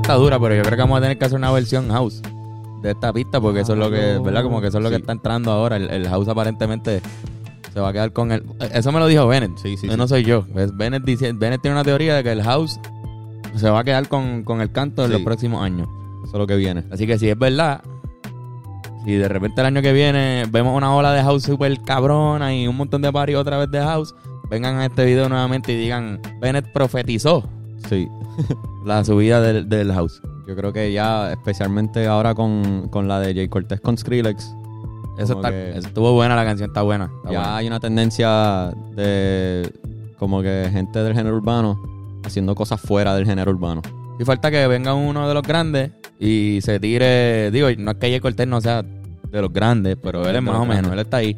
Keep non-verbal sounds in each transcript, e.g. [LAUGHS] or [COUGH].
está dura, pero yo creo que vamos a tener que hacer una versión house de esta pista porque eso es lo que, ¿verdad? Como que eso es lo que está entrando ahora. El, el house aparentemente se va a quedar con el... Eso me lo dijo Bennett. Sí, sí, sí. No soy yo. Bennett, dice, Bennett tiene una teoría de que el house se va a quedar con, con el canto en Sí. los próximos años. Eso es lo que viene. Así que si es verdad, si de repente el año que viene vemos una ola de house super cabrona y un montón de party otra vez de house, vengan a este video nuevamente y digan, Bennett profetizó Sí. [LAUGHS] la subida del, del house. Yo creo que ya, especialmente ahora con, con la de Jay Cortez con Skrillex, Eso, está, que- estuvo buena, la canción está buena. está ya buena. hay una tendencia de como que gente del género urbano haciendo cosas fuera del género urbano. Y falta que venga uno de los grandes y se tire. Digo, no es que Jay Cortez no sea de los grandes, pero él es más o menos, él está ahí.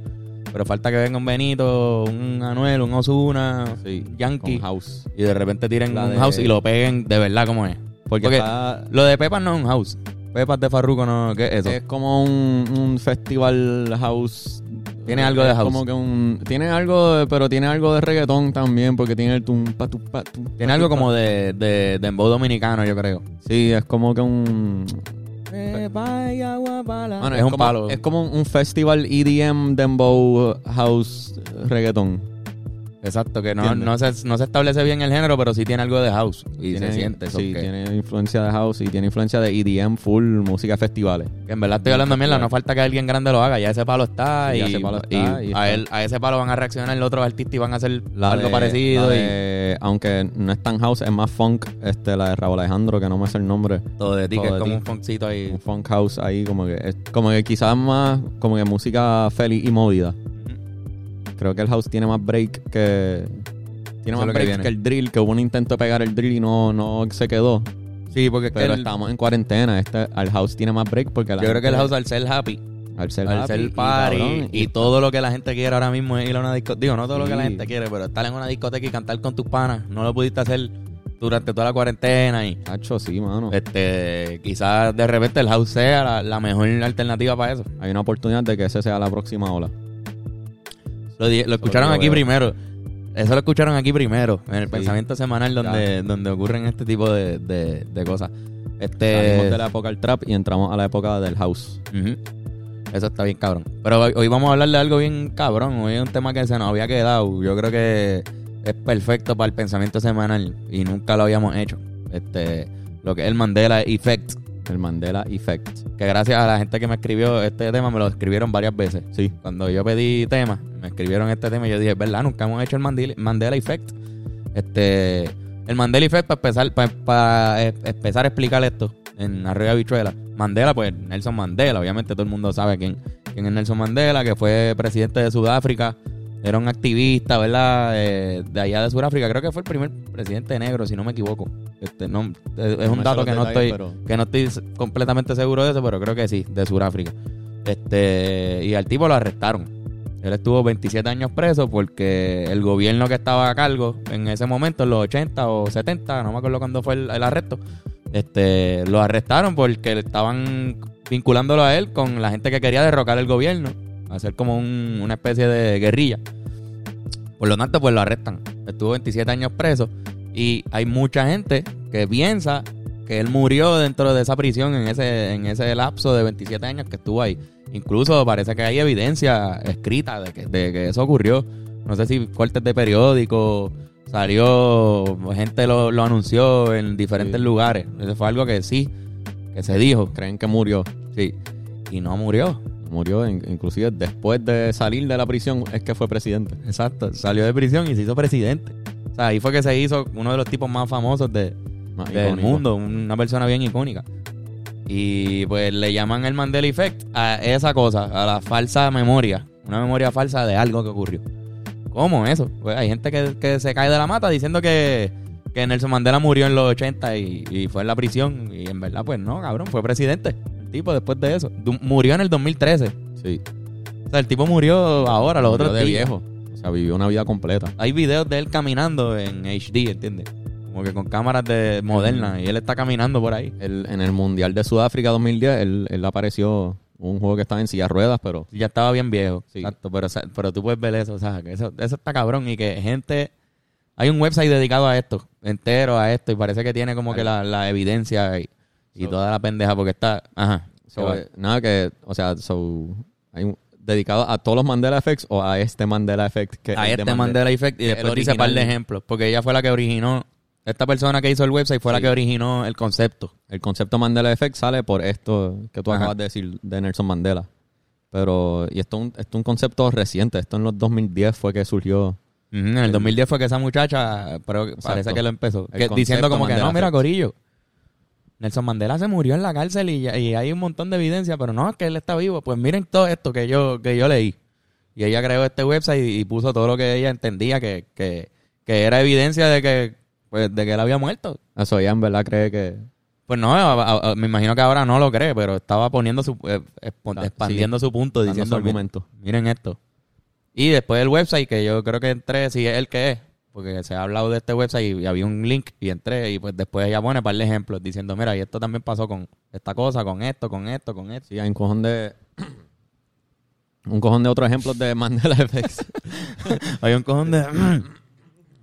Pero falta que venga un Benito, un Anuel, un Ozuna, Sí, Yankee. house. Y de repente tiren La un de- house y lo peguen de verdad como es. Porque, Porque está- lo de Pepas no es un house. Pepas de Farruko no, ¿qué es eso? es como un, un festival house. Tiene algo de house. Como que un, tiene algo, de- pero tiene algo de reggaetón también, porque tiene el tum, pa, tu, pa, tum, Tiene algo como de, de, de embow dominicano, yo creo. Sí, es como que un. Bueno, Bueno, es un como, palo. Es como un festival EDM, Dembow, House, reggaetón. Exacto, que no, no, se, no se establece bien el género, pero sí tiene algo de house. Y Tiene- se siente. Sí, tiene influencia de House y tiene influencia de EDM, full música festivales. que en verdad estoy hablando mierda, no falta que alguien grande lo haga. Ya ese palo está. Sí, y, ese palo está y y a, él, a ese palo van a reaccionar los otros artistas y van a hacer La algo de- parecido. la y de- aunque no es tan house, es más funk. Este, la de Raúl Alejandro, que no me sé el nombre. todo de ti, que es como un funkcito ahí. Un funk house ahí, como que es como que quizás más como que música feliz y movida. Creo que el house tiene más break que. Tiene más que break que, el drill, que hubo un intento de pegar el drill y no, no se quedó. Sí, porque es que Pero el- estamos en cuarentena. Este, el house tiene más break porque la yo creo que el house al ser happy, al ser, al happy ser y party cabrón, y, todo lo que la gente quiere ahora mismo es ir a una discoteca. Digo, no todo lo que la gente quiere, pero estar en una discoteca y cantar con tus panas, no lo pudiste hacer durante toda la cuarentena y sí, mano. este quizás de repente el house sea la, la mejor alternativa para eso. Hay una oportunidad de que ese sea la próxima ola. Lo, escucharon aquí veo. primero. Eso lo escucharon aquí primero, en el Sí. pensamiento semanal donde, donde ocurren este tipo de, de- de cosas. Este, Salimos de la época del trap y entramos a la época del house. Eso está bien cabrón. Pero hoy, hoy vamos a hablar de algo bien cabrón. Hoy es un tema que se nos había quedado. Yo creo que es perfecto para el pensamiento semanal y nunca lo habíamos hecho. Este, lo que es el Mandela Effect. El Mandela Effect. Que gracias a la gente que me escribió este tema, me lo escribieron varias veces. Sí. Cuando yo pedí tema, me escribieron este tema y yo dije, ¿verdad? Nunca hemos hecho el Mandela, Mandela Effect. Este, el Mandela Effect, para empezar, para, para, eh, empezar a explicar esto en Arroyo Bichuela. Mandela, pues Nelson Mandela, obviamente todo el mundo sabe quién, quién es Nelson Mandela, que fue presidente de Sudáfrica. Era un activista, ¿verdad? Eh, de allá de Sudáfrica. Creo que fue el primer presidente negro, si no me equivoco. Este, no, es un dato que no estoy pero- que no estoy completamente seguro de eso, pero creo que sí, de Sudáfrica. Este, y al tipo lo arrestaron. Él estuvo 27 años preso porque el gobierno que estaba a cargo en ese momento, en los 80 o 70, no me acuerdo cuándo fue el, el arresto, este, lo arrestaron porque estaban vinculándolo a él con la gente que quería derrocar el gobierno, hacer como un- una especie de guerrilla. Por lo tanto, pues lo arrestan. Estuvo 27 años preso y hay mucha gente que piensa que él murió dentro de esa prisión en ese, en ese lapso de 27 años que estuvo ahí. Incluso parece que hay evidencia escrita de que, de que eso ocurrió. No sé si cortes de periódico, salió, gente lo, lo anunció en diferentes Sí. lugares. Eso fue algo que sí, que se dijo. Creen que murió. Sí. Y no murió. Murió in- inclusive después de salir de la prisión es que fue presidente. Exacto. Salió de prisión y se hizo presidente. O sea, ahí fue que se hizo uno de los tipos más famosos de, Más del icónico. mundo, una persona bien icónica. Y pues le llaman el Mandela Effect a esa cosa, a la falsa memoria, una memoria falsa de algo que ocurrió. ¿Cómo eso? Pues hay gente que, que se cae de la mata diciendo que, que Nelson Mandela murió en los 80 y, y fue en la prisión. Y en verdad, pues no, cabrón, fue presidente. Tipo después de eso. Du- Murió en el 2013. Sí. O sea, el tipo murió ahora, los Murió otros de días. viejo. O sea, vivió una vida completa. Hay videos de él caminando en HD, ¿entiendes? Como que con cámaras de modernas y él está caminando por ahí. Él, en el Mundial de Sudáfrica 2010, él, él apareció un juego que estaba en silla de ruedas, pero Ya estaba bien viejo. Sí. Exacto, pero, pero tú puedes ver eso, o sea, que eso, eso está cabrón y que gente Hay un website dedicado a esto, entero a esto, y parece que tiene como que la, la evidencia y, y So- toda la pendeja, porque está. Ajá. So, eh, nada que, o sea, so, hay un- dedicado a todos los Mandela Effects o a este Mandela Effect que a es este Mandela Effect y después dice un par de ejemplos, porque ella fue la que originó. Esta persona que hizo el website fue la que originó el concepto. El concepto Mandela Effect sale por esto que tú Ajá. acabas de decir de Nelson Mandela. Pero, y esto es un, concepto reciente. Esto en los 2010 fue que surgió. En el 2010 fue que esa muchacha, pero parece que lo empezó. Que- diciendo como que no, mira. Corillo. Nelson Mandela se murió en la cárcel y, ya- y hay un montón de evidencia, pero no, es que él está vivo. Pues miren todo esto que yo, que yo leí. Y ella creó este website y, y puso todo lo que ella entendía que, que, que era evidencia de que, pues, de que él había muerto. Eso ella en verdad cree que. Pues no, a- a- a- me imagino que ahora no lo cree, pero estaba poniendo su, eh, expandiendo su punto, diciendo, su "Miren- argumento. miren esto. Y después el website, que yo creo que entré, si es el que es, porque se ha hablado de este website y, había un link y entré y pues después ella pone para ejemplos diciendo, mira, y esto también pasó con esta cosa, con esto, con esto, con esto. Sí, hay un cojón de. un cojón de otros ejemplos de Mandela Effects. [LAUGHS] Hay un cojón de... [CLEARS THROAT]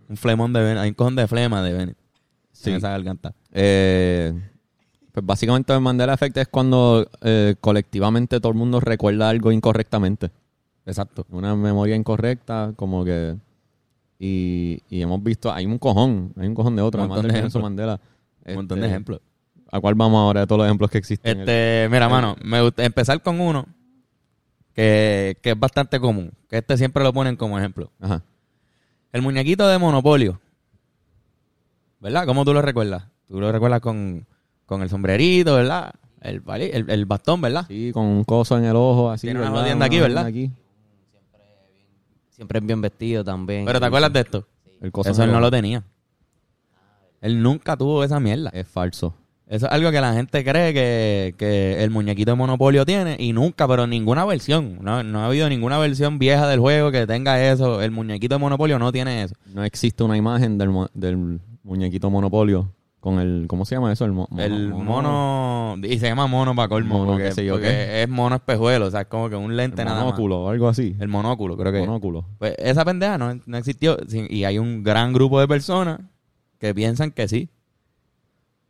un flemón de hay un cojón de flema de Bennett Sí. en esa garganta. Eh, pues básicamente el Mandela Effect es cuando eh, colectivamente todo el mundo recuerda algo incorrectamente. Exacto. Una memoria incorrecta, como que. Y, y hemos visto, hay un cojón, hay un cojón de además Nelson ejemplos. Mandela. Un montón de Este, ejemplos. ¿A cuál vamos ahora de todos los ejemplos que existen? Este, mira, mano, me gusta empezar con uno que, que es bastante común, que este siempre lo ponen como ejemplo. Ajá. El muñequito de Monopolio. ¿Verdad? ¿Cómo tú lo recuerdas? Tú lo recuerdas con, con el sombrerito, ¿verdad? El, el, el bastón, ¿verdad? Sí, con un coso en el ojo, así. Tiene una ¿verdad? aquí, ¿verdad? aquí. Siempre es bien vestido también. Pero ¿te acuerdas de esto? El coso Eso él no lo tenía. Él nunca tuvo esa mierda. Es falso. Eso es algo que la gente cree que, que el muñequito de Monopolio tiene y nunca, pero ninguna versión. No, no ha habido ninguna versión vieja del juego que tenga eso. El muñequito de Monopolio no tiene eso. No existe una imagen del, mo- del muñequito Monopolio con el. ¿Cómo se llama eso? El, mo- el mono, y se llama mono para colmo, Mono, porque, qué sé yo porque es mono espejuelo, o sea, es como que un lente el nada más. monóculo o algo así. El monóculo, creo que. monóculo. Pues esa pendeja no, no existió. Y hay un gran grupo de personas que piensan que sí.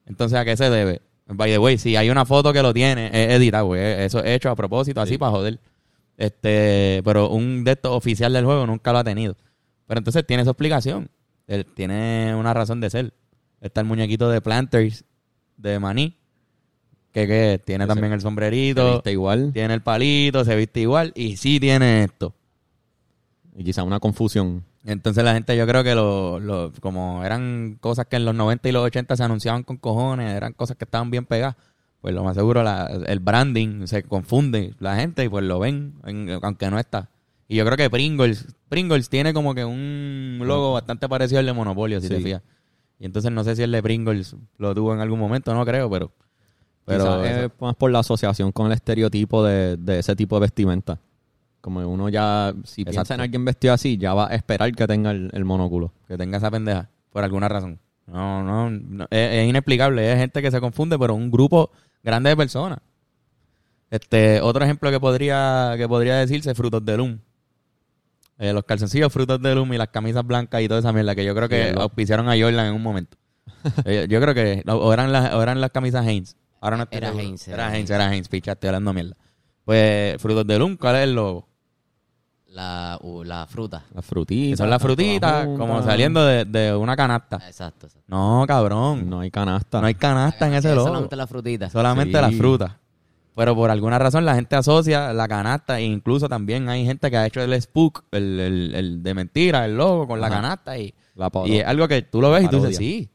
Entonces, ¿a qué se debe? By the way, si hay una foto que lo tiene, es editado, güey. Eso es hecho a propósito, así Sí. para joder. Este, pero un de estos oficial del juego nunca lo ha tenido. Pero entonces tiene su explicación. Él tiene una razón de ser. Está el muñequito de Planters de Maní. Que, que tiene Ese- también el ¿Te sombrerito, viste igual? tiene el palito, se viste igual y sí tiene esto. Y quizá una confusión. Entonces la gente yo creo que lo, lo- como eran cosas que en los 90 y los 80 se anunciaban con cojones, eran cosas que estaban bien pegadas, pues lo más seguro la- el branding se confunde la gente y pues lo ven, en- aunque no está. Y yo creo que Pringles, Pringles tiene como que un logo bastante parecido al de Monopolio, si te Sí. fijas. Y entonces no sé si el de Pringles lo tuvo en algún momento, no creo, pero... Pero es más por la asociación con el estereotipo de, de ese tipo de vestimenta. Como uno ya, si piensa Exacto. en alguien vestido así, ya va a esperar que tenga el, el monóculo. que tenga esa pendeja, por alguna razón. No, no, no, es, es inexplicable. Es gente que se confunde, pero un grupo grande de personas. Este, otro ejemplo que podría, que podría decirse, frutos de Loom. Eh, los calzoncillos frutos de Loom y las camisas blancas y toda esa mierda que yo creo que auspiciaron a Jordan en un momento. [LAUGHS] Eh, yo creo que o eran las, o eran las camisas Haynes. Ahora no Era. Hanes, Era Hanes. era Haynes, picha, estoy hablando mierda. Pues frutos de Loom, ¿cuál es el logo? La, uh, la fruta. Las frutitas. Son las frutitas como saliendo de, de una canasta. Exacto. exacto. No, cabrón. No hay canasta. No hay canasta en ese Es logo. Solamente la frutita. Solamente Sí. las frutas. Pero por alguna razón la gente asocia la canasta e incluso también hay gente que ha hecho el spook, el, el- el de mentira, el logo con la canasta y, La y es algo que tú lo ves y tú dices, sí,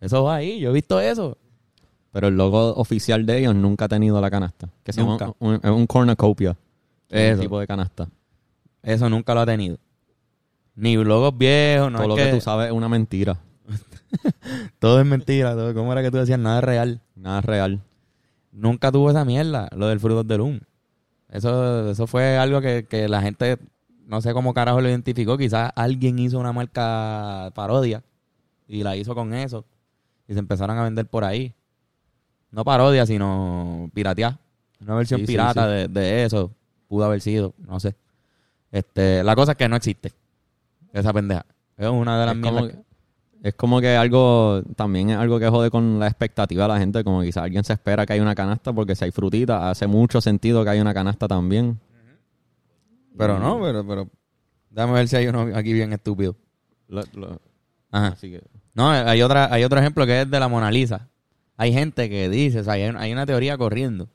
eso va ahí, yo he visto eso. Pero el logo oficial de ellos nunca ha tenido la canasta. Que llama un, es un cornucopia. es Eso. Un tipo de canasta. Eso nunca lo ha tenido. Ni logos viejos, no Todo es lo que, que tú sabes es una mentira. [LAUGHS] todo es mentira, todo, ¿cómo era que tú decías? Nada es real. Nada es real. Nunca tuvo esa mierda, lo del Frutos de Loom. Eso, eso fue algo que, que la gente, no sé cómo carajo lo identificó. Quizás alguien hizo una marca parodia y la hizo con eso. Y se empezaron a vender por ahí. No parodia, sino piratear. Una versión Sí, pirata sí. De, de eso. Pudo haber sido, no sé. Este, la cosa es que no existe. Esa pendeja. Es una de las mierdas. que, es como que algo, también es algo que jode con la expectativa de la gente, como quizás alguien se espera que hay una canasta porque si hay frutita, hace mucho sentido que hay una canasta también. Pero no, pero, pero. Déjame ver si hay uno aquí bien estúpido. Lo- lo- Ajá. así que, No, hay otra, hay otro ejemplo que es de la Mona Lisa. Hay gente que dice, o sea, hay, hay una teoría corriendo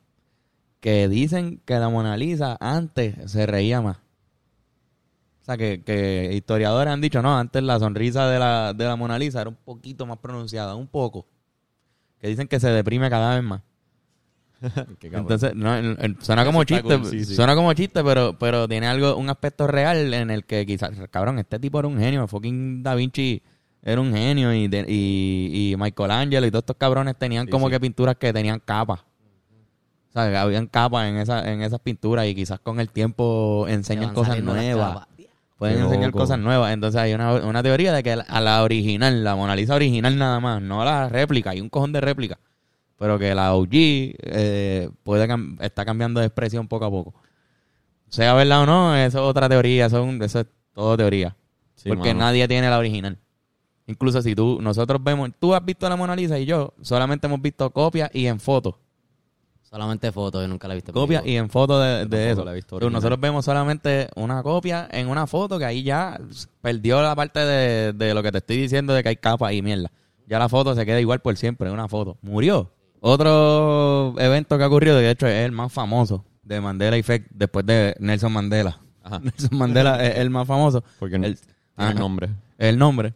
que dicen que la Mona Lisa antes se reía más. Sea, que, que historiadores han dicho, no, antes la sonrisa de la, de la Mona Lisa era un poquito más pronunciada, un poco. Que dicen que se deprime cada vez más. [LAUGHS] Entonces, no, suena como chiste, cool, sí, sí. suena como chiste, pero, pero tiene algo, un aspecto real en el que quizás, cabrón, este tipo era un genio, fucking Da Vinci era un genio y, de- y, y Michelangelo y todos estos cabrones tenían Sí, como que pinturas que tenían capas. O sea, que habían capas en, esa, en esas pinturas y quizás con el tiempo enseñan cosas nuevas. Pueden Qué enseñar loco. cosas nuevas. Entonces hay una, una teoría de que a la original, la Mona Lisa original nada más, no la réplica, hay un cojón de réplica. Pero que la OG eh, puede cam- está cambiando de expresión poco a poco. Sea verdad o no, eso es otra teoría, eso es, un- eso es todo teoría. Sí, porque mano. nadie tiene la original. Incluso si tú, nosotros vemos, tú has visto la Mona Lisa y yo solamente hemos visto copias y en fotos. Solamente fotos, yo nunca la he visto. en vivo. y en fotos de, eso. la he visto Pero nosotros vemos solamente una copia en una foto que ahí ya perdió la parte de, de lo que te estoy diciendo de que hay capas y mierda. Ya la foto se queda igual por siempre, una foto. Murió. Otro evento que ha ocurrido, de hecho es el más famoso de Mandela Effect después de Nelson Mandela. Ajá. [LAUGHS] Nelson Mandela es el más famoso. Porque el, el nombre. el nombre,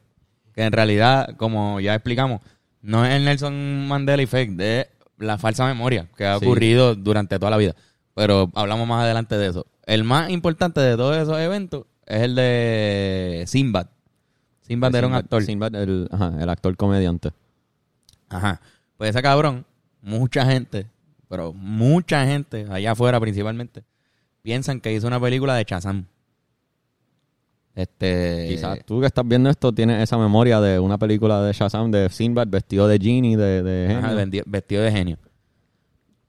que en realidad, como ya explicamos, no es el Nelson Mandela Effect, es la falsa memoria que ha Sí. ocurrido durante toda la vida. Pero hablamos más adelante de eso. El más importante de todos esos eventos es el de Sinbad. Sinbad era un actor. Sinbad, el, ajá, el actor comediante. Ajá. Pues ese cabrón, mucha gente, pero mucha gente, allá afuera principalmente, piensan que hizo una película de Shazam. Este. Quizás tú que estás viendo esto tienes esa memoria de una película de Shazam de Sinbad vestido de genie, de, genio. vestido de genio.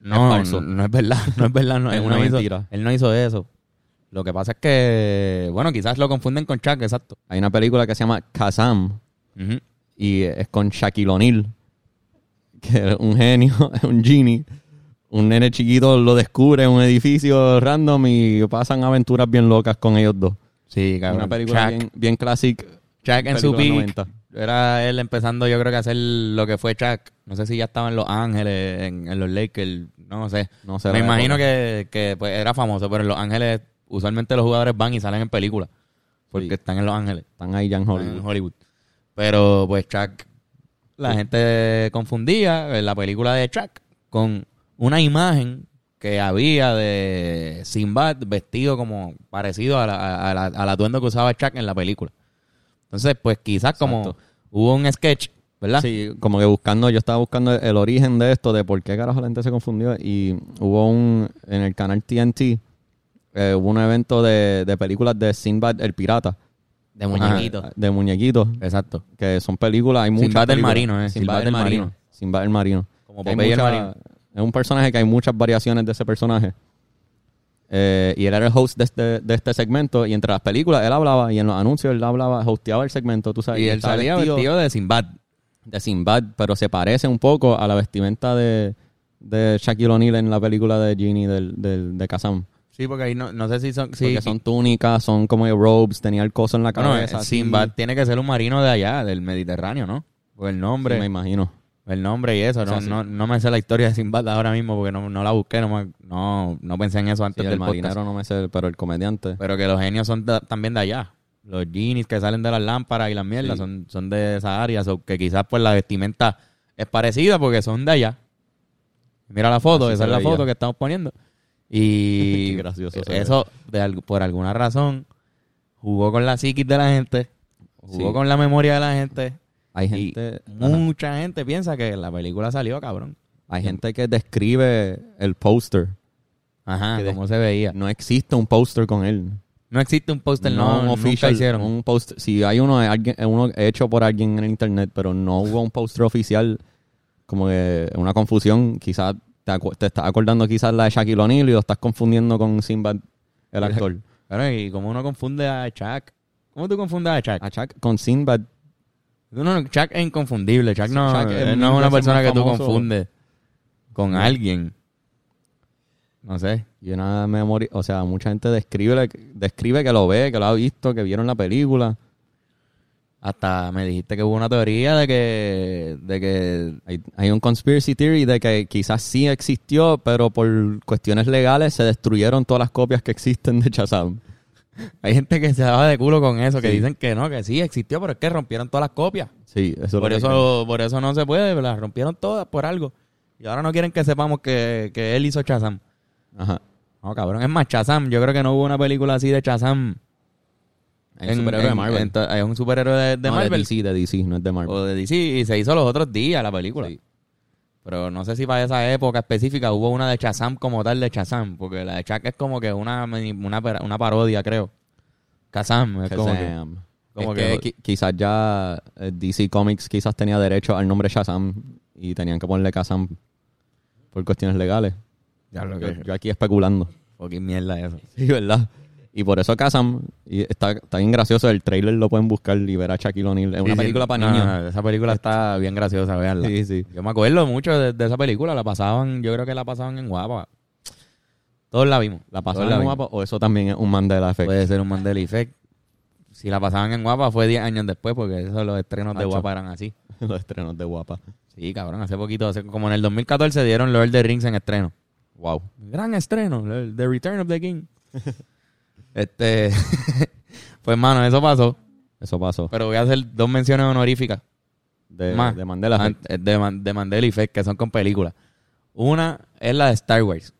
No, Es falso. [LAUGHS] no, no es verdad, no es verdad. No, Es una no hizo- mentira. él no hizo eso. Lo que pasa es que, bueno, quizás lo confunden con Chuck, exacto. Hay una película que se llama Kazam y es con Shaquille O'Neal, que es un genio, [LAUGHS] es un genie. Un nene chiquito lo descubre en un edificio random y pasan aventuras bien locas con ellos dos. Sí, cabrón. Una película bien, bien clásica. Chuck en su peak. 90. Era él empezando, yo creo que a hacer lo que fue Chuck. No sé si ya estaba en Los Ángeles, en, en los Lakers, no sé. No sé Me imagino que, que, pues, era famoso, pero en Los Ángeles usualmente los jugadores van y salen en películas. Porque Sí. están en Los Ángeles. Están ahí ya en en Hollywood. Hollywood. Pero pues Chuck, la gente confundía la película de Chuck con una imagen que había de Sinbad vestido como parecido a la- a la- al atuendo que usaba Chuck en la película. Entonces, pues quizás como hubo un sketch, ¿verdad? Sí, como que buscando, yo estaba buscando el origen de esto, de por qué carajo la gente se confundió. Y hubo un, en el canal TNT, eh, hubo un evento de, de películas de Sinbad el Pirata. De muñequito. De muñequitos, Exacto. que son películas, hay muchas Sinbad el películas. Marino, eh, Sinbad, Sinbad Marino. Sinbad el Marino. Como Popeye el Marino. Es un personaje que hay muchas variaciones de ese personaje. Eh, y él era el host de este, de este segmento. Y entre las películas él hablaba y en los anuncios él hablaba, hosteaba el segmento, tú sabes. Y él salía vestido vestido de Sinbad. de Sinbad, pero se parece un poco a la vestimenta de, de Shaquille O'Neal en la película de Genie del, del, de Kazam. Sí, porque ahí no, no sé si son... Sí, Porque son túnicas, son como robes, tenía el coso en la cabeza. eh, así. Sinbad tiene que ser un marino de allá, del Mediterráneo, ¿no? Por el nombre. Sí, me imagino. El nombre y eso, no, sí. no, no me sé la historia de Sinbad ahora mismo porque no, no la busqué, no, me- no, no pensé en eso Sí, antes el del marinero podcast. no me sé, pero el comediante. Pero que los genios son de- también de allá. Los genies que salen de las lámparas y las mierdas Sí. son, son de esa área, so que quizás pues la vestimenta es parecida porque son de allá. Mira la foto, Así esa es la foto que estamos poniendo. Y [LAUGHS] gracioso eso, de por alguna razón, jugó con la psiquis de la gente, jugó Sí. con la memoria de la gente. Hay Y gente, ajá. mucha gente piensa que la película salió, cabrón. hay gente que describe el póster. Ajá, Que como se veía. No existe un póster con él. No existe un póster, no, un nunca official, hicieron. un post, si hay uno, alguien, uno hecho por alguien en el internet, pero no hubo un póster oficial, como que una confusión, quizás te, estás acordando quizás la de Shaquille O'Neal y lo estás confundiendo con Sinbad, el actor. Claro, y como uno confunde a Chuck ¿Cómo tú confundes a Chuck? A Chuck con Sinbad. No, Chuck es inconfundible. Chuck no, Chuck es no una persona que tú confundes con alguien. No sé. Y una memoria, o sea, mucha gente describe, describe que lo ve, que lo ha visto, que vieron la película. Hasta me dijiste que hubo una teoría de que, de que Hay, hay un conspiracy theory de que quizás sí existió, pero por cuestiones legales se destruyeron todas las copias que existen de Shazam. Hay gente que se daba de culo con eso, que Sí. dicen que no, que sí existió, pero es que rompieron todas las copias. Sí, eso es Por que eso, por eso no se puede, las rompieron todas por algo. Y ahora no quieren que sepamos que, que él hizo Shazam. creo. Ajá. No, cabrón, es más Shazam. Yo creo que no hubo una película así de Shazam. Hay un superhéroe de Marvel. en hay un superhéroe de, de No, Marvel. de DC, de DC, no es de Marvel. O de DC. Y se hizo los otros días la película. Pero no sé si para esa época específica hubo una de Shazam como tal de Shazam. Porque la de Chuck es como que una, una, una parodia, creo. Shazam. Es como que, Shazam. como Es que- que qui- quizás ya eh, DC Comics quizás tenía derecho al nombre Shazam y tenían que ponerle Shazam por cuestiones legales. Ya lo Yo, que- yo aquí especulando. fucking mierda eso. Sí, ¿verdad? Y por eso Kazam, y está, está bien gracioso, el trailer lo pueden buscar y ver a Shaquille O'Neal. Es una Sí, sí. película para niños. esa película está bien graciosa, veanla. Sí, sí. Yo me acuerdo mucho de, de esa película, la pasaban, yo creo que la pasaban en Guapa. Todos la vimos. ¿La pasaron en vimos. guapa o eso también es un Mandela Effect? Puede ser un Mandela Effect. Si la pasaban en Guapa fue 10 años después, porque esos los estrenos de. Guapa eran así. [LAUGHS] Los estrenos de guapa. Sí, cabrón, hace poquito, hace- como en el 2014 dieron Lord of the Rings en estreno. Wow. Gran estreno, The Return of the King. [LAUGHS] este, [LAUGHS] pues mano, eso pasó. Eso pasó. Pero voy a hacer dos menciones honoríficas. De, más. de Mandela Effect. De, de Mandela Effect, que son con películas. Una es la de Star Wars.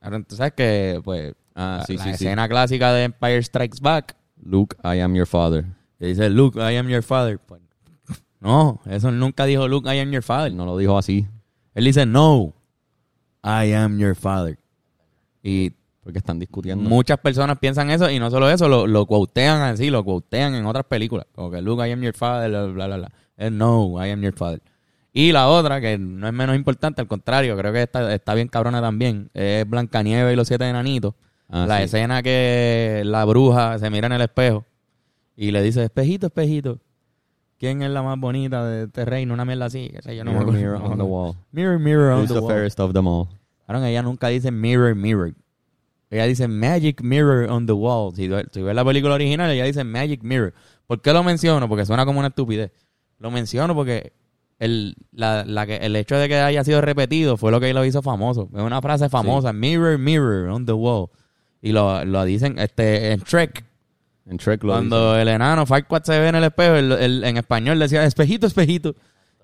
Ahora, tú sabes que, pues, Ah, la, sí, la sí, sí. escena clásica de Empire Strikes Back, Luke, I am your father. que dice, Luke, I am your father. Pues, no, eso nunca dijo Luke, I am your father. No lo dijo así Él dice, no, I am your father. Y porque están discutiendo. muchas personas piensan eso y no solo eso, lo, lo quotean así, lo quotean en otras películas. Como que Luke, I am your father, bla, bla, bla. Es no, I am your father. Y la otra, que no es menos importante, al contrario, creo que está, está bien cabrona también, es Blancanieves y los siete enanitos. Ah, la sí. escena que la bruja se mira en el espejo y le dice, espejito, espejito, ¿quién es la más bonita de este reino? Una mierda así, que sé yo, no me mirror, acuerdo. mirror on the wall. [LAUGHS] Mirror, mirror on Who's the the wall. fairest of them all? Cabrón, ella nunca dice mirror, mirror. Ella dice magic mirror on the wall. Si, si ves la película original, ella dice magic mirror. ¿Por qué lo menciono? Porque suena como una estupidez. Lo menciono porque el, la, la que, el hecho de que haya sido repetido fue lo que lo hizo famoso. Es una frase famosa. Mirror, mirror on the wall. Y lo, lo dicen este, en Trek. En Trek lo Cuando el enano Farquaad se ve en el espejo, el- el- en español decía espejito, espejito.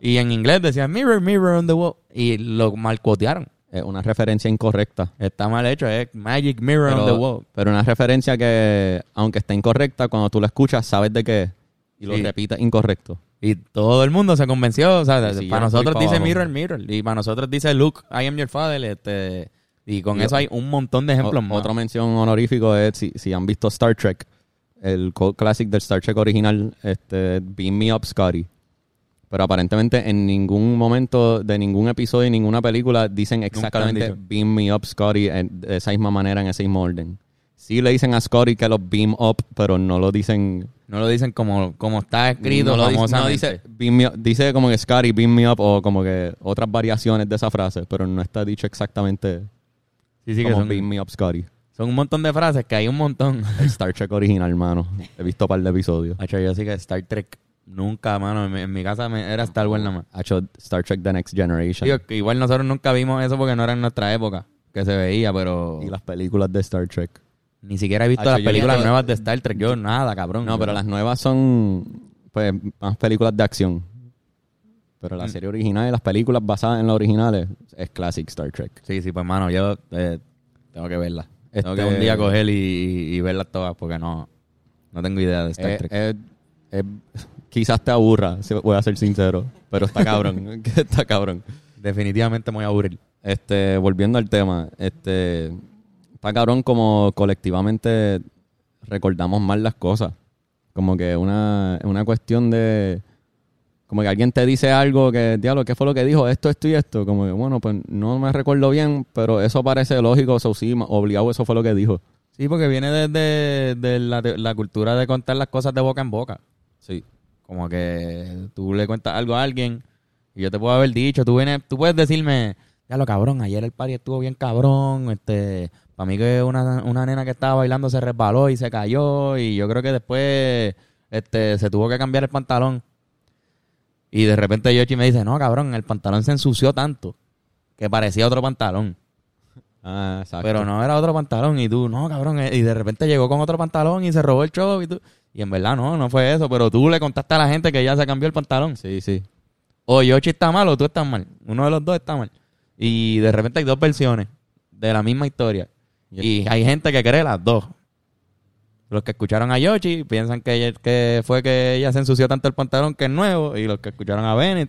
Y en inglés decía mirror, mirror on the wall. Y lo malcotearon. Es una referencia incorrecta. Está mal hecho, es Magic Mirror on the Wall. Pero, pero una referencia que, aunque está incorrecta, cuando tú la escuchas, sabes de qué es. Y lo Sí. repites incorrecto. Y todo el mundo se convenció. O sea, Sí, sí, para nosotros dice abajo. Mirror, Mirror. Y para nosotros dice Luke, I am your father. Este, y con Y eso hay un montón de ejemplos O- más. Otra mención honorífico es, si, si han visto Star Trek, el classic del Star Trek original, este, Beam Me Up Scotty. Pero aparentemente en ningún momento de ningún episodio y ninguna película dicen exactamente. Beam Me Up Scotty en- de esa misma manera, en ese mismo orden. Sí le dicen a Scotty que los beam up, pero no lo dicen... No lo dicen como, como está escrito no lo dice, no dice, beam me up, dice como que Scotty, beam me up o como que otras variaciones de esa frase, pero no está dicho exactamente sí, sí, que como son, beam me up Scotty. son un montón de frases que hay un montón. El Star Trek original, hermano. He visto un par de episodios. Hacho, yo sí que Star Trek nunca, mano. En mi, en mi casa me- era Star Wars nada más. Ha hecho Star Trek The Next Generation. Digo, que igual nosotros nunca vimos eso porque no era en nuestra época que se veía, pero y las películas de Star Trek. ni siquiera he visto Hacho, las películas nuevas de Star Trek. Yo nada, cabrón. No, Yo- pero las nuevas son pues más películas de acción. Pero Mm. la serie original y las películas basadas en las originales es classic Star Trek. Sí, sí, pues mano, yo eh, tengo que verla. Tengo Este- que un día coger y, verlas todas porque no, no tengo idea de Star Eh, Trek. eh, quizás te aburra, voy a ser sincero. Pero está cabrón. [LAUGHS] [LAUGHS] está cabrón. Definitivamente me voy a aburrir. Este, volviendo al tema, este, está cabrón como colectivamente recordamos mal las cosas. Como que una, una cuestión de, como que alguien te dice algo que, diablo, ¿qué fue lo que dijo? Esto, esto y esto. Como que, bueno, pues no me recuerdo bien, pero eso parece lógico, eso sí, obligado, eso fue lo que dijo. Sí, porque viene desde de la, de la cultura de contar las cosas de boca en boca. Sí. Como que tú le cuentas algo a alguien y yo te puedo haber dicho, tú vienes, tú puedes decirme, ya lo cabrón, ayer el party estuvo bien cabrón, este, para mí que una, una nena que estaba bailando se resbaló y se cayó y yo creo que después este se tuvo que cambiar el pantalón. Y de repente Yoshi me dice, no, cabrón, el pantalón se ensució tanto que parecía otro pantalón. [LAUGHS] Ah, exacto. Pero no era otro pantalón. Y tú, no, cabrón. eh, Y de repente llegó con otro pantalón y se robó el show. Y, tú, y en verdad no, no fue eso. Pero tú le contaste a la gente que ya se cambió el pantalón. Sí, sí. O Yoshi está mal o tú estás mal. Uno de los dos está mal. Y de repente hay dos versiones de la misma historia. Y hay gente que cree las dos. Los que escucharon a Yoshi piensan que, ella- que fue que ella se ensució tanto el pantalón que es nuevo. Y los que escucharon a Bennett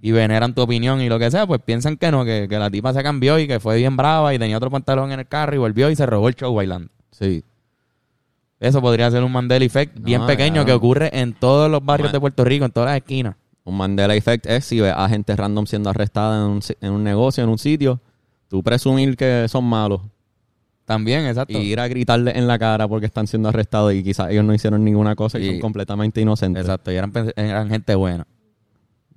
y veneran tu opinión y lo que sea, pues piensan que no, que, que la tipa se cambió y que fue bien brava y tenía otro pantalón en el carro y volvió y se robó el show bailando. Sí. Eso podría ser un Mandela Effect bien No, pequeño claro. que ocurre en todos los barrios de Puerto Rico, en todas las esquinas. Un Mandela Effect es si ves a gente random siendo arrestada en un, en un negocio, en un sitio, tú presumir que son malos También, exacto. y ir a gritarle en la cara porque están siendo arrestados y quizás ellos no hicieron ninguna cosa y, Y- son completamente inocentes. Exacto, y eran, eran gente buena.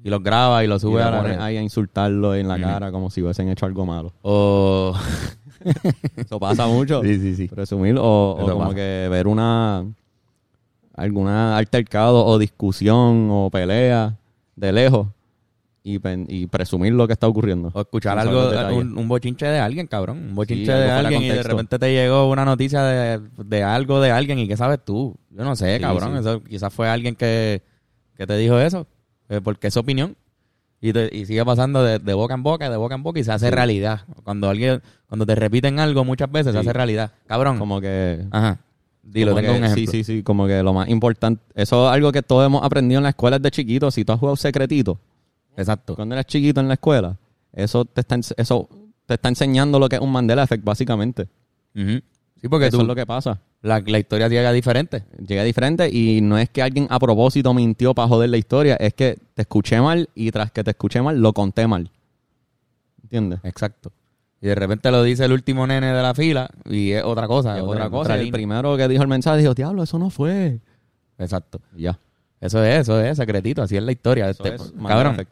Y los graba y los Y sube le a la ahí a insultarlo en la cara como si hubiesen hecho algo malo. O... [LAUGHS] Eso pasa mucho. sí, sí, sí. Presumir o, como pasa. que ver una alguna altercado o discusión o pelea de lejos y, presumir lo que está ocurriendo. O escuchar algo, un, un bochinche de alguien, cabrón. Un bochinche Sí, de alguien y de repente te llegó una noticia de, de algo de alguien y qué sabes tú. Yo no sé, Sí, cabrón. sí. Eso quizás fue alguien que, que te dijo eso, eh, porque es opinión. Y, te- y sigue pasando de, de boca en boca, de boca en boca y se hace Sí. realidad. Cuando alguien, cuando te repiten algo muchas veces, se hace realidad. Cabrón. Como que Ajá. Dilo, como tengo que- un ejemplo. Sí, sí, sí, como que lo más importante, eso es algo que todos hemos aprendido en la escuela desde chiquitos. Si tú has jugado secretito, Exacto. cuando eras chiquito en la escuela, eso te está, eso te está enseñando lo que es un Mandela Effect, básicamente. Ujú. Sí, porque eso tú, es lo que pasa. la, la historia llega diferente. Llega diferente y no es que alguien a propósito mintió para joder la historia, es que te escuché mal y tras que te escuché mal, lo conté mal. ¿Entiendes? Exacto. Y de repente lo dice el último nene de la fila y es otra cosa. Es otra cosa. el primero que dijo el mensaje dijo, diablo, eso no fue. Exacto. Ya. Eso es, eso es, secretito, así es la historia. Eso Este, es Mandela cabrón,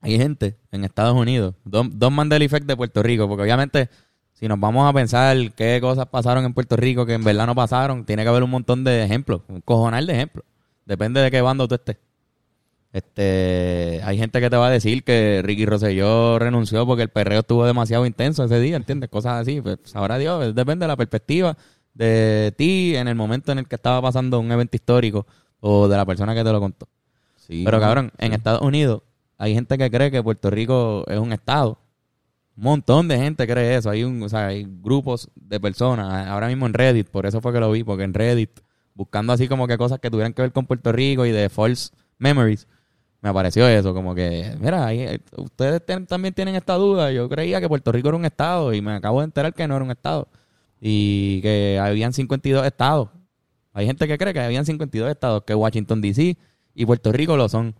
hay gente en Estados Unidos, dos, dos Mandela Effect de Puerto Rico, porque obviamente si nos vamos a pensar qué cosas pasaron en Puerto Rico que en verdad no pasaron, tiene que haber un montón de ejemplos, un cojonal de ejemplos. Depende de qué bando tú estés. Este, hay gente que te va a decir que Ricky Rosselló renunció porque el perreo estuvo demasiado intenso ese día, ¿entiendes? Cosas así, pues sabrá Dios, depende de la perspectiva de ti en el momento en el que estaba pasando un evento histórico o de la persona que te lo contó. Sí, Pero cabrón, en. Estados Unidos hay gente que cree que Puerto Rico es un estado. Un montón de gente cree eso. Hay un, o sea, hay grupos de personas. Ahora mismo en Reddit, por eso fue que lo vi, porque en Reddit, buscando así como que cosas que tuvieran que ver con Puerto Rico y de false memories, me apareció eso, como que, mira, ahí, eh, ustedes también tienen esta duda. Yo creía que Puerto Rico era un estado y me acabo de enterar que no era un estado. Y que habían 52 estados. Hay gente que cree que habían 52 estados, que Washington DC y Puerto Rico lo son.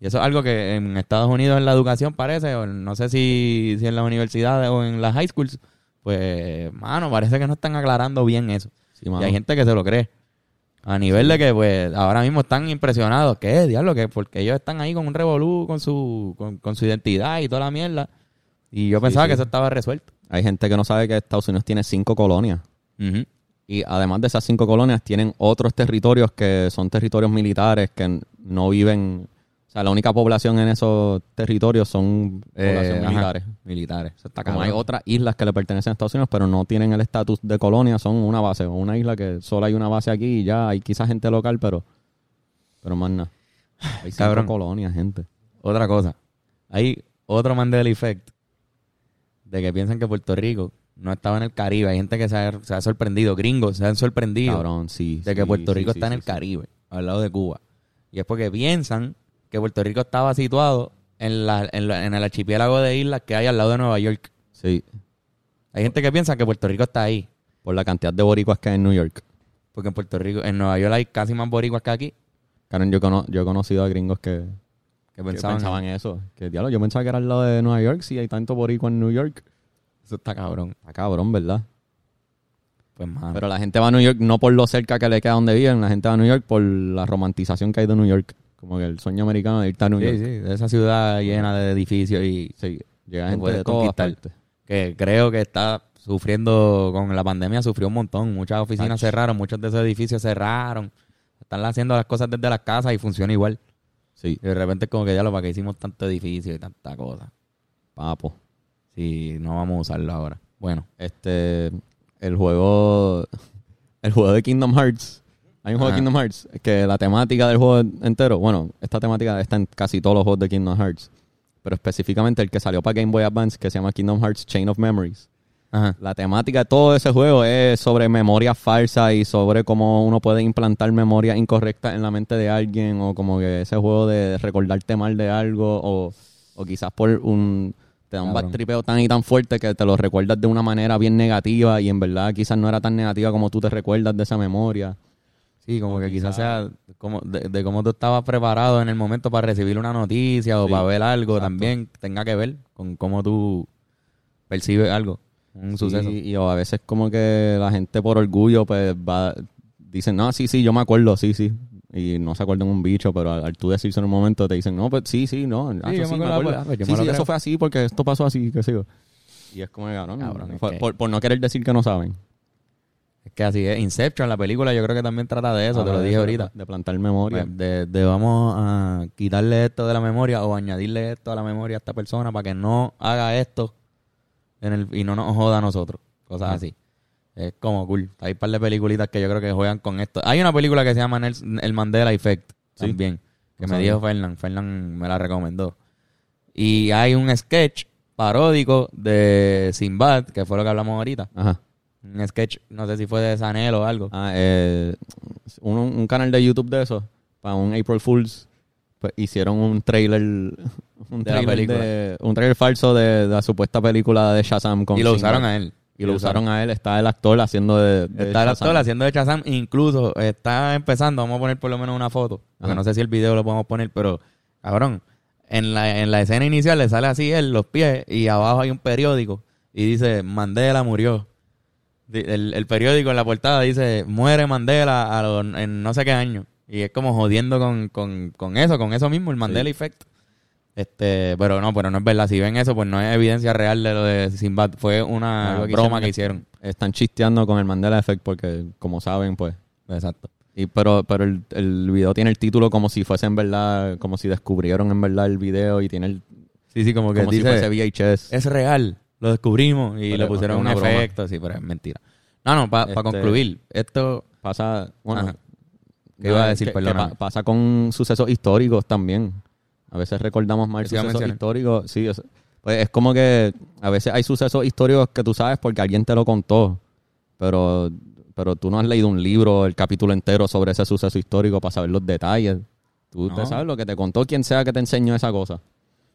Y eso es algo que en Estados Unidos en la educación parece, o no sé si, si en las universidades o en las high schools, pues, mano, parece que no están aclarando bien eso. Sí, Y hay gente que se lo cree. A nivel de que, pues, ahora mismo están impresionados. ¿Qué? Diablo, que porque ellos están ahí con un revolú, con su, con, con su identidad y toda la mierda. Y yo Sí, pensaba sí. que eso estaba resuelto. Hay gente que no sabe que Estados Unidos tiene cinco colonias. Y además de esas cinco colonias, tienen otros territorios que son territorios militares que no viven. O sea, la única población en esos territorios son Eh, ajá. militares. Militares. Eso está Como hay otras islas que le pertenecen a Estados Unidos, pero no tienen el estatus de colonia, son una base una isla que solo hay una base aquí y ya hay quizás gente local, pero pero más nada. Hay Cabrón. colonias, gente. Otra cosa. Hay otro Mandela Effect de que piensan que Puerto Rico no estaba en el Caribe. Hay gente que se ha, se ha sorprendido, gringos se han sorprendido Cabrón, sí. de que sí, Puerto Rico sí, está en el. Caribe, al lado de Cuba. Y es porque piensan que Puerto Rico estaba situado en, la, en, la- en el archipiélago de islas que hay al lado de Nueva York. Sí, Hay gente que piensa que Puerto Rico está ahí. por la cantidad de boricuas que hay en New York. Porque en Puerto Rico, en Nueva York hay casi más boricuas que aquí. Karen, yo, cono- yo he conocido a gringos que, Que pensaban, pensaban, eso. Que diablo, yo pensaba que era al lado de Nueva York, si hay tanto boricua en New York. Eso está cabrón. Está cabrón, ¿verdad? Pues, mano. Pero la gente va a New York no por lo cerca que le queda donde viven, la gente va a New York por la romantización que hay de New York. Como que el sueño americano de irte a New sí, York. sí, de esa ciudad llena de edificios y Sí, llega gente de todas partes. que creo que está sufriendo con la pandemia, sufrió un montón. Muchas oficinas Ach. cerraron, muchos de esos edificios cerraron. Están haciendo las cosas desde las casas y funciona igual. Sí, Y de repente es como que ya lo para que hicimos tanto edificio y tanta cosa. papo. Si no vamos a usarlo ahora. Bueno, Este, el juego, el juego de Kingdom Hearts. Hay un juego de Kingdom Hearts que la temática del juego entero, bueno, esta temática está en casi todos los juegos de Kingdom Hearts, pero específicamente el que salió para Game Boy Advance que se llama Kingdom Hearts Chain of Memories. ajá. La temática de todo ese juego es sobre memoria falsa y sobre cómo uno puede implantar memoria incorrecta en la mente de alguien o como que ese juego de recordarte mal de algo o, o quizás por un te da un Cabrón. tripeo tan y tan fuerte que te lo recuerdas de una manera bien negativa y en verdad quizás no era tan negativa como tú te recuerdas de esa memoria. Sí, como que quizás sea como de, de cómo tú estabas preparado en el momento para recibir una noticia o Sí, para ver algo exacto. también tenga que ver con cómo tú percibes algo, un Sí, suceso. Y o a veces como que la gente por orgullo pues va dicen, "No, sí, sí, yo me acuerdo, sí, sí." Y no se acuerdan un bicho, pero al, al tú decirse en un momento te dicen, "No, pues sí, sí, no, yo me sí, acuerdo, acuerdo. ah, pues yo Sí, me lo sí, creo." eso fue así porque esto pasó así, qué sé yo." Y es como, cabrón, Cabrón, por- por no querer decir que no saben. Es que así es. Inception, la película, yo creo que también trata de eso, te Habla lo dije ahorita. De, plantar memoria. Pues, De, de vamos a quitarle esto de la memoria o añadirle esto a la memoria a esta persona para que no haga esto en el, y no nos joda a nosotros. Cosas así. Es como cool. Hay un par de peliculitas que yo creo que juegan con esto. Hay una película que se llama El Mandela Effect Sí. también. Que me dijo Fernán. Fernán me la recomendó. Y hay un sketch paródico de Sinbad, que fue lo que hablamos ahorita. Ajá. Un sketch, no sé si fue de Sanel o algo. Ah, eh, un, un canal de YouTube de eso, para un April Fools, pues hicieron un trailer, [LAUGHS] un De la trailer, película. de- un trailer falso de, de la supuesta película de Shazam con y lo usaron a él. Y lo usaron a él, está el actor haciendo de, de Está el Shazam. actor haciendo de Shazam, incluso está empezando, vamos a poner por lo menos una foto, porque no sé si el video lo podemos poner, pero cabrón, en la, en la escena inicial le sale así él, los pies, y abajo hay un periódico, y dice, Mandela murió. El, el periódico en la portada dice, muere Mandela a los- en no sé qué año. Y es como jodiendo con, con, con eso, con eso mismo, el Mandela Effect. Este, pero no, pero no es verdad. Si ven eso, pues no es evidencia real de lo de Sinbad. Fue una que broma que hicieron. Están chisteando con el Mandela Effect porque, como saben, pues... Exacto. Y, pero pero el, el video tiene el título como si fuese en verdad, como si descubrieron en verdad el video y tiene el... Sí, sí, como que Como si dice, fuese VHS. es real, lo descubrimos y Pero le pusieron un una broma. efecto, sí, pero es mentira. No, no, para Este- concluir, esto, Pasa, bueno, Ajá. ¿Qué iba a decir? que- que Perdóname. pa- pasa con sucesos históricos también. A veces recordamos mal sucesos históricos. Sí, es, pues es como que a veces hay sucesos históricos que tú sabes porque alguien te lo contó, pero, pero tú no has leído un libro, el capítulo entero sobre ese suceso histórico para saber los detalles. Tú No. te sabes lo que te contó quien sea que te enseñó esa cosa.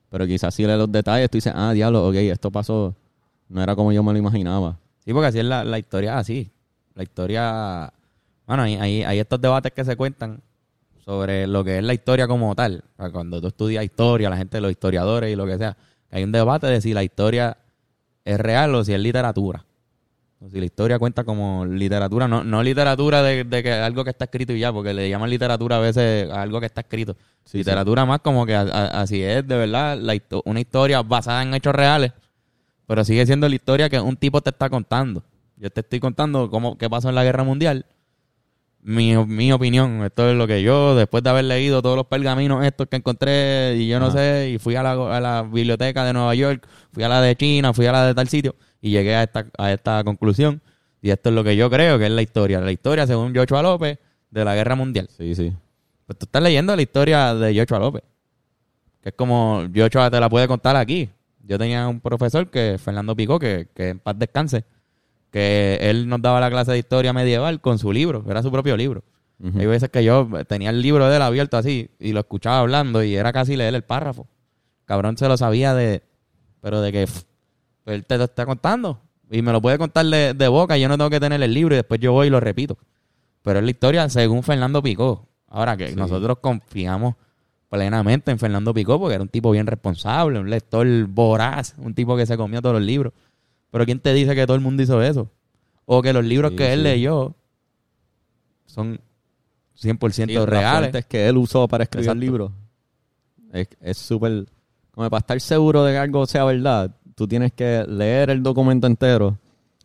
Pero quizás si lees los detalles, tú dices, ah, diablo, ok, esto pasó, no era como yo me lo imaginaba. sí, porque así es la, la historia, así. La historia, bueno, hay, hay, hay estos debates que se cuentan sobre lo que es la historia como tal. Cuando tú estudias historia, la gente, los historiadores y lo que sea, hay un debate de si la historia es real o si es literatura. Si la historia cuenta como literatura, no, no literatura de, de que algo que está escrito y ya, porque le llaman literatura a veces a algo que está escrito. Sí, literatura más como que a- a- así es, de verdad, la una historia basada en hechos reales, pero sigue siendo la historia que un tipo te está contando. Yo te estoy contando cómo, qué pasó en la guerra mundial. Mi, mi opinión, esto es lo que yo, después de haber leído todos los pergaminos estos que encontré, y yo no sé, y fui a la, a la biblioteca de Nueva York, fui a la de China, fui a la de tal sitio, y llegué a esta, a esta conclusión. Y esto es lo que yo creo que es la historia. La historia, según Joshua López, de la guerra mundial. Sí, sí. Pues tú estás leyendo la historia de Joshua López. Que es como Joshua te la puede contar aquí. Yo tenía un profesor que, Fernando Picó, que, que en paz descanse, que él nos daba la clase de historia medieval con su libro, era su propio libro. Ujú. Hay veces que yo tenía el libro de él abierto así y lo escuchaba hablando y era casi leer el párrafo. Cabrón se lo sabía de, pero de que pff, pues él te lo está contando y me lo puede contar de, de boca, yo no tengo que tener el libro y después yo voy y lo repito. Pero es la historia según Fernando Picó. Ahora que Sí. nosotros confiamos plenamente en Fernando Picó porque era un tipo bien responsable, un lector voraz, un tipo que se comió todos los libros. Pero ¿quién te dice que todo el mundo hizo eso? o que los libros Sí, que él sí. leyó son 100% Y reales. que él usó para escribir Exacto. el libro. Es es súper... Como para estar seguro de que algo sea verdad, tú tienes que leer el documento entero,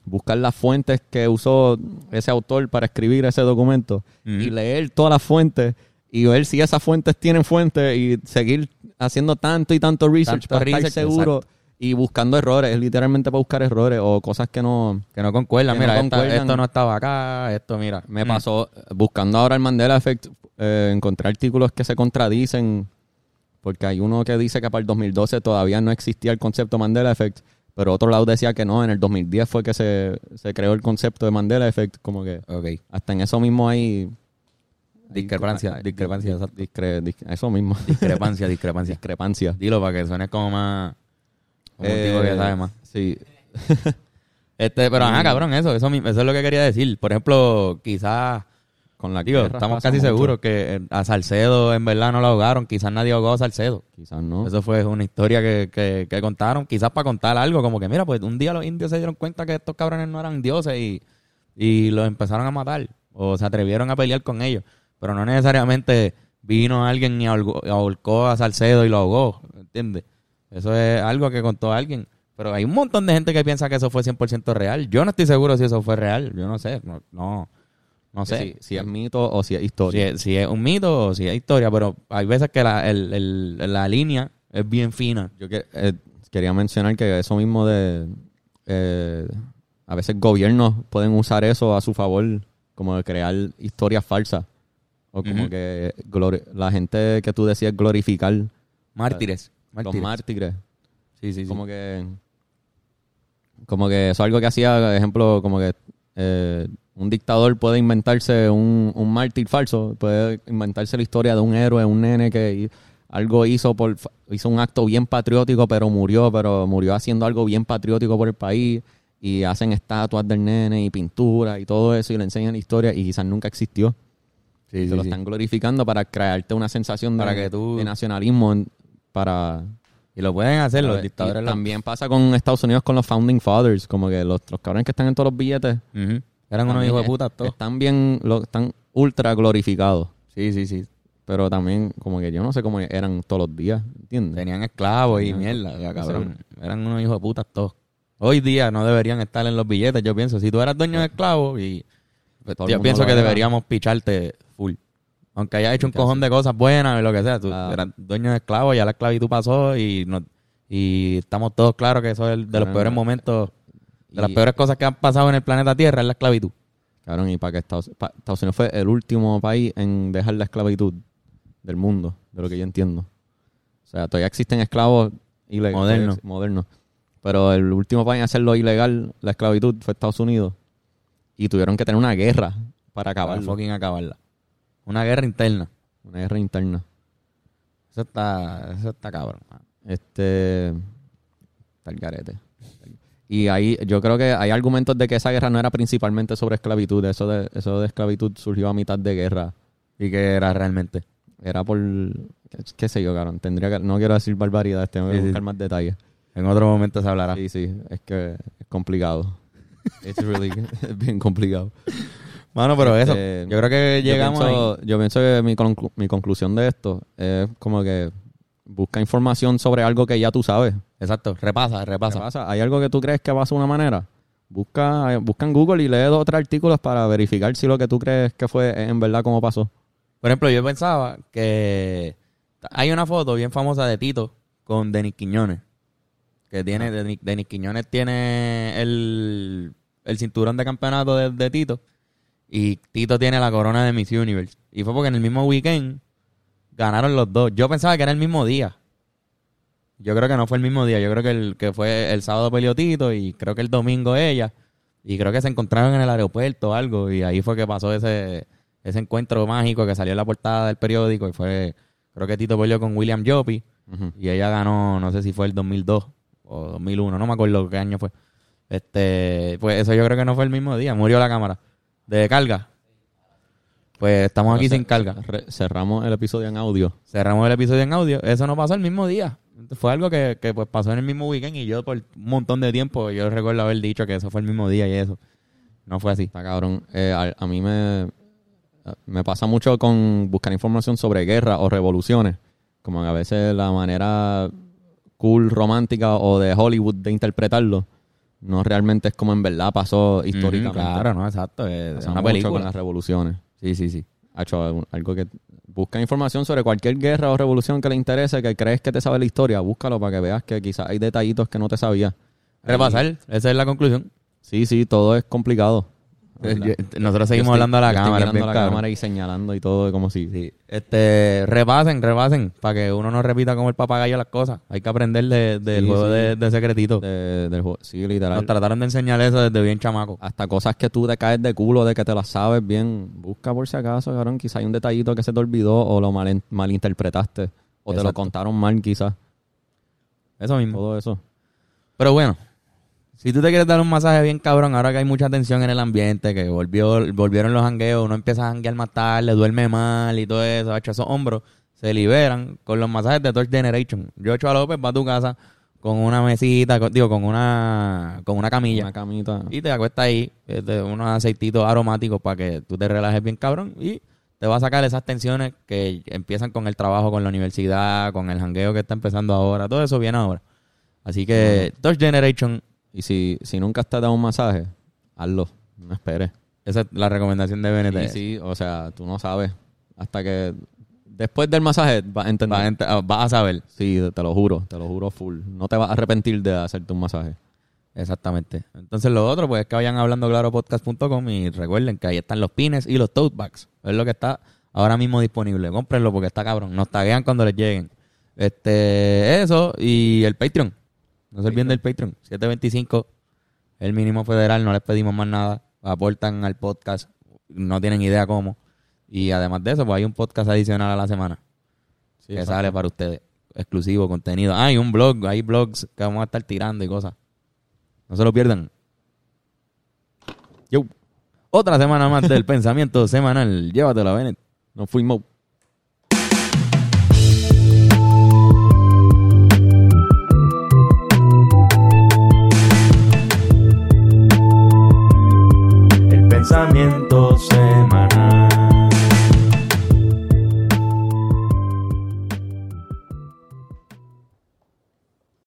buscar las fuentes que usó ese autor para escribir ese documento y leer todas las fuentes y ver si esas fuentes tienen fuentes y seguir haciendo tanto y tanto research Tanto para research, estar seguro exacto. y buscando errores, es literalmente para buscar errores o cosas que no... Que no concuerdan. Que Mira, no esta- concuerdan. esto no estaba acá, esto mira. Me Mm. pasó buscando ahora el Mandela Effect, eh, encontré artículos que se contradicen, porque hay uno que dice que para el 2012 todavía no existía el concepto Mandela Effect, pero otro lado decía que no, en el 2010 fue que se, se creó el concepto de Mandela Effect, como que Ok. hasta en eso mismo hay... Discrepancia, discrepancia, discre- dis- eso mismo. [LAUGHS] Discrepancia, discrepancia. Discrepancia. Dilo para que suene como más... Como un Eh, tipo que sabe más. Sí. Este, pero [LAUGHS] ajá, cabrón, eso, eso, eso es lo que quería decir. Por ejemplo, quizás, Con la digo, estamos casi mucho. seguros que eh, a Salcedo en verdad no lo ahogaron. Quizás nadie ahogó a Salcedo. Quizás no. Eso fue una historia que, que, que contaron, quizás para contar algo, como que mira, pues un día los indios se dieron cuenta que estos cabrones no eran dioses y, y los empezaron a matar o se atrevieron a pelear con ellos. Pero no necesariamente vino alguien y ahorcó, ahorcó a Salcedo y lo ahogó, ¿entiendes? Eso es algo que contó alguien. Pero hay un montón de gente que piensa que eso fue 100% real. Yo no estoy seguro si eso fue real. Yo no sé. No, no, no sé. Si, si es mito o si es Si historia. es, si es un mito o si es historia, pero hay veces que la, el- el- la línea es bien fina. Yo que- eh, quería mencionar que eso mismo de... eh, a veces gobiernos pueden usar eso a su favor, como de crear historias falsas. O como que la gente que tú decías glorificar Mártires. los Mártires. mártires. Sí, sí, sí. Como que... Como que eso es algo que hacía, por ejemplo, como que eh, un dictador puede inventarse un, un mártir falso, puede inventarse la historia de un héroe, un nene que algo hizo por hizo un acto bien patriótico, pero murió, pero murió haciendo algo bien patriótico por el país y hacen estatuas del nene y pintura y todo eso y le enseñan la historia y quizás nunca existió. Sí, Se sí, lo sí. están glorificando para crearte una sensación de, Para que tú- de nacionalismo en- para Y lo pueden hacer los dictadores. también pasa con Estados Unidos con los founding fathers, como que los, los cabrones que están en todos los billetes. Eran unos hijos de puta todos. están bien, lo, están ultra glorificados, Sí, sí, sí. pero también como que yo no sé cómo eran todos los días, ¿entiendes? Tenían esclavos y mierda, ya, cabrón. Eran unos hijos de puta todos. Hoy día no deberían estar en los billetes, yo pienso. Si tú eras dueño de esclavos y... pues, yo pienso que era. deberíamos picharte full. Aunque hayas hecho un cojón de cosas buenas o lo que sea. Tú Ah. eras dueño de esclavos, ya la esclavitud pasó y, no, y estamos todos claros que eso es el de los peores momentos, de las Y- peores cosas que han pasado en el planeta Tierra es la esclavitud. Cabrón, y para que Estados, pa- Estados Unidos fue el último país en dejar la esclavitud del mundo, de lo que yo entiendo. O sea, todavía existen esclavos ilegales, Modernos. modernos. Pero el último país en hacerlo ilegal, la esclavitud, fue Estados Unidos. Y tuvieron que tener una guerra para Para acabarlo. fucking acabarla. Una guerra interna. Una guerra interna. Eso está, eso está cabrón. Este. Está el garete. Y ahí, yo creo que hay argumentos de que esa guerra no era principalmente sobre esclavitud. Eso de, eso de esclavitud surgió a mitad de guerra. ¿Y qué era realmente? Era por. Qué, sé yo, cabrón. Tendría que. No quiero decir barbaridades, tengo que Sí, sí. buscar más detalles. En otro momento se hablará. Sí, sí. Es que es complicado. [LAUGHS] It's really, [LAUGHS] es bien complicado. Mano, pero eso. Este, Yo creo que llegamos yo pienso, yo pienso que mi, conclu- mi conclusión de esto es como que busca información sobre algo que ya tú sabes. Exacto. Repasa, ¿Qué repasa. pasa? ¿Hay algo que tú crees que pasa de una manera? Busca, busca en Google y lee dos o tres artículos para verificar si lo que tú crees que fue en verdad como pasó. Por ejemplo, yo pensaba que hay una foto bien famosa de Tito con Denis Quiñones. Que tiene, Denis, Denis Quiñones tiene el, el cinturón de campeonato de, de Tito. Y Tito tiene la corona de Miss Universe. Y fue porque en el mismo weekend ganaron los dos. Yo pensaba que era el mismo día. Yo creo que no fue el mismo día. Yo creo que, el, que fue el sábado peleó Tito y creo que el domingo ella. Y creo que se encontraron en el aeropuerto o algo. Y ahí fue que pasó ese, ese encuentro mágico que salió en la portada del periódico. Y fue, creo que Tito peleó con William Jopi. Ujú. Y ella ganó, no sé si fue el 2002 o 2001. No me acuerdo qué año fue. Este, pues eso yo creo que no fue el mismo día. Murió la cámara de carga. Pues estamos aquí sin carga. cerramos el episodio en audio. Cerramos el episodio en audio. Eso no pasó el mismo día. Fue algo que, que, pues pasó en el mismo weekend y yo por un montón de tiempo yo recuerdo haber dicho que eso fue el mismo día y eso. No fue así. Está cabrón. Eh, a, a mí me, me pasa mucho con buscar información sobre guerra o revoluciones. Como que a veces la manera cool, romántica o de Hollywood de interpretarlo no realmente es como en verdad pasó históricamente. Claro, no, exacto. Es una película. con las revoluciones. Sí, sí, sí. Ha hecho algo- que busca información sobre cualquier guerra o revolución que le interese, que crees que te sabe la historia, búscalo para que veas que quizás hay detallitos que no te sabías. Repasar, esa es la conclusión. Sí, sí, todo es complicado. Eh, yo- nosotros seguimos hablando a la cámara. mirando la y señalando y todo como si... Sí. Este, repasen, repasen, para que uno no repita como el papagayo las cosas. Hay que aprender de- del Sí, juego sí. De, de secretito. de- del juego. Sí, literal. Nos trataron de enseñar eso desde bien chamaco. Hasta cosas que tú te caes de culo de que te las sabes bien. Busca por si acaso, cabrón. Quizá hay un detallito que se te olvidó o lo mal, malinterpretaste. O te lo contaron mal, quizás. Eso mismo. Todo eso. Pero bueno, si tú te quieres dar un masaje bien cabrón, ahora que hay mucha tensión en el ambiente, que volvió, volvieron los jangueos, uno empieza a janguear más tarde, duerme mal y todo eso, hecho esos hombros se liberan con los masajes de Touch Generation. Yocho López va a tu casa con una mesita, con- digo, con una, con una camilla. Una camita. Y te acuestas ahí, este, unos aceititos aromáticos para que tú te relajes bien cabrón y te va a sacar esas tensiones que empiezan con el trabajo, con la universidad, con el jangueo que está empezando ahora. Todo eso viene ahora. Así que Touch Generation, Y si, si nunca has dado un masaje, hazlo. No esperes. esa es la recomendación de BNT. Sí, sí, o sea, tú no sabes. Hasta que después del masaje vas a entender. Vas a, ent- ah, vas a saber. Sí, te lo juro, te lo juro full. No te vas a arrepentir de hacerte un masaje. Exactamente. Entonces lo otro, pues es que vayan hablando claro podcast.com y recuerden que ahí están los pines y los tote bags. Es lo que está ahora mismo disponible. Cómprenlo porque está cabrón. Nos taguean cuando les lleguen. Este, eso y el Patreon. No se olviden del Patreon. 725, el mínimo federal, no les pedimos más nada. Aportan al podcast, no tienen idea cómo. Y además de eso, pues hay un podcast adicional a la semana Sí, que sale para ustedes. Exclusivo contenido. Ah, y un blog, hay blogs que vamos a estar tirando y cosas. No se lo pierdan. Yo. Otra semana más del [LAUGHS] pensamiento semanal. Llévatela, Bennett. Nos fuimos. Pensamiento semanal.